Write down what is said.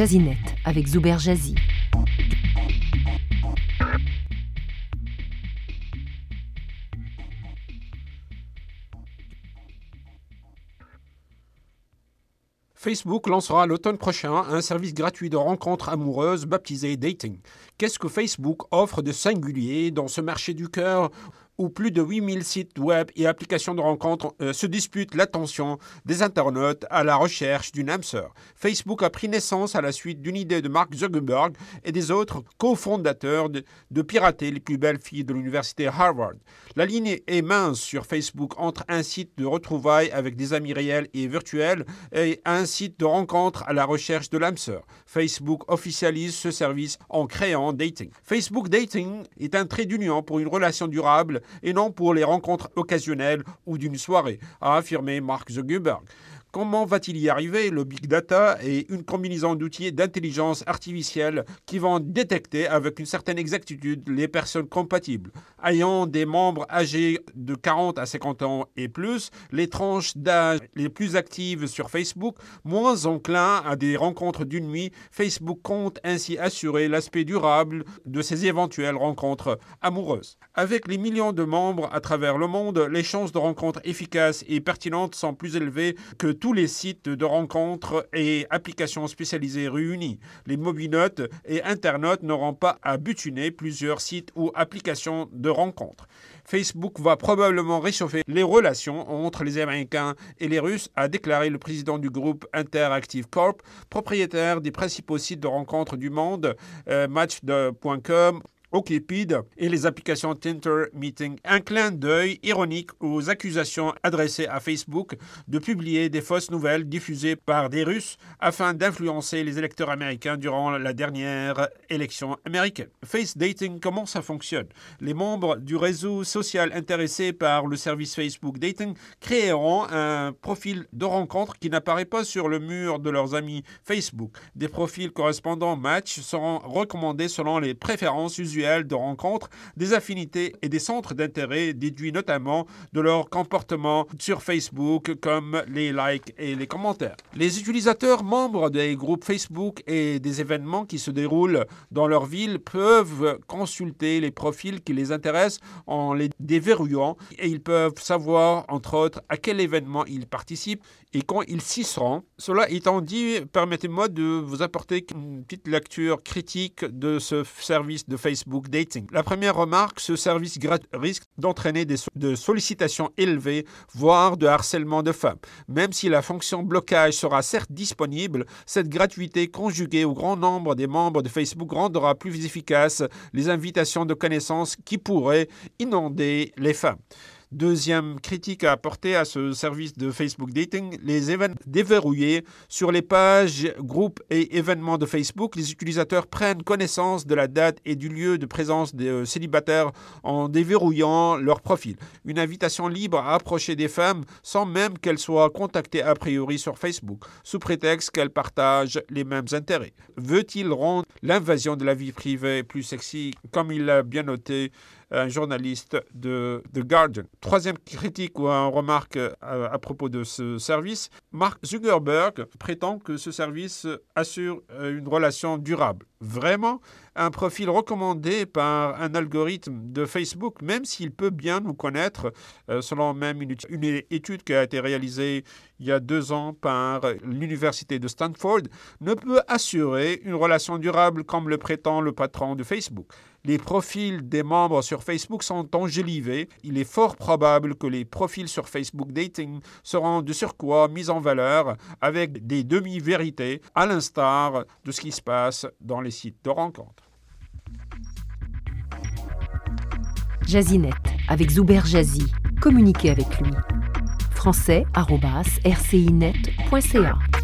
Jazinet avec Zuber Jazzy. Facebook lancera l'automne prochain un service gratuit de rencontres amoureuses baptisé Dating. Qu'est-ce que Facebook offre de singulier dans ce marché du cœur? Où plus de 8000 sites web et applications de rencontres euh, se disputent l'attention des internautes à la recherche d'une âme sœur. Facebook a pris naissance à la suite d'une idée de Mark Zuckerberg et des autres cofondateurs de, de pirater les plus belles filles de l'université Harvard. La ligne est mince sur Facebook entre un site de retrouvailles avec des amis réels et virtuels et un site de rencontre à la recherche de l'âme sœur. Facebook officialise ce service en créant Dating. Facebook Dating est un trait d'union pour une relation durable et non pour les rencontres occasionnelles ou d'une soirée, a affirmé Mark Zuckerberg. Comment va-t-il y arriver Le big data est une combinaison d'outils d'intelligence artificielle qui vont détecter avec une certaine exactitude les personnes compatibles? Ayant des membres âgés de 40 à 50 ans et plus, les tranches d'âge les plus actives sur Facebook, moins enclins à des rencontres d'une nuit, Facebook compte ainsi assurer l'aspect durable de ces éventuelles rencontres amoureuses. Avec les millions de membres à travers le monde, les chances de rencontres efficaces et pertinentes sont plus élevées que tous les sites de rencontres et applications spécialisées réunis. Les mobinotes et internautes n'auront pas à butiner plusieurs sites ou applications de rencontres. Facebook va probablement réchauffer les relations entre les Américains et les Russes, a déclaré le président du groupe Interactive Corp, propriétaire des principaux sites de rencontres du monde, euh, Match.com, OkCupid et les applications Tinder Meeting. Un clin d'œil ironique aux accusations adressées à Facebook de publier des fausses nouvelles diffusées par des Russes afin d'influencer les électeurs américains durant la dernière élection américaine. Face Dating, comment ça fonctionne? Les membres du réseau social intéressés par le service Facebook Dating créeront un profil de rencontre qui n'apparaît pas sur le mur de leurs amis Facebook. Des profils correspondants match seront recommandés selon les préférences usuelles de rencontres, des affinités et des centres d'intérêt déduits notamment de leur comportement sur Facebook comme les likes et les commentaires. Les utilisateurs membres des groupes Facebook et des événements qui se déroulent dans leur ville peuvent consulter les profils qui les intéressent en les déverrouillant et ils peuvent savoir entre autres à quel événement ils participent et quand ils s'y seront. Cela étant dit, permettez-moi de vous apporter une petite lecture critique de ce service de Facebook La première remarque, ce service risque d'entraîner des de sollicitations élevées, voire de harcèlement de femmes. Même si la fonction blocage sera certes disponible, cette gratuité conjuguée au grand nombre des membres de Facebook rendra plus efficaces les invitations de connaissances qui pourraient inonder les femmes. Deuxième critique à apporter à ce service de Facebook Dating, les événements déverrouillés sur les pages, groupes et événements de Facebook. Les utilisateurs prennent connaissance de la date et du lieu de présence des euh, célibataires en déverrouillant leur profil. Une invitation libre à approcher des femmes sans même qu'elles soient contactées a priori sur Facebook, sous prétexte qu'elles partagent les mêmes intérêts. Veut-il rendre l'invasion de la vie privée plus sexy, comme il l'a bien noté un journaliste de The Guardian. Troisième critique ou remarque à, euh, à, propos de ce service, Mark Zuckerberg prétend que ce service assure euh, une relation durable. Vraiment un profil recommandé par un algorithme de Facebook, même s'il peut bien nous connaître, euh, selon même une, étude qui a été réalisée il y a deux ans par l'université de Stanford, ne peut assurer une relation durable comme le prétend le patron de Facebook. Les profils des membres sur Facebook sont enjolivés. Il est fort probable que les profils sur Facebook Dating seront de surcroît mis en valeur avec des demi-vérités, à l'instar de ce qui se passe dans les Jazinet avec Zuber Jazzy. Communiquez avec lui. français.rcinet.ca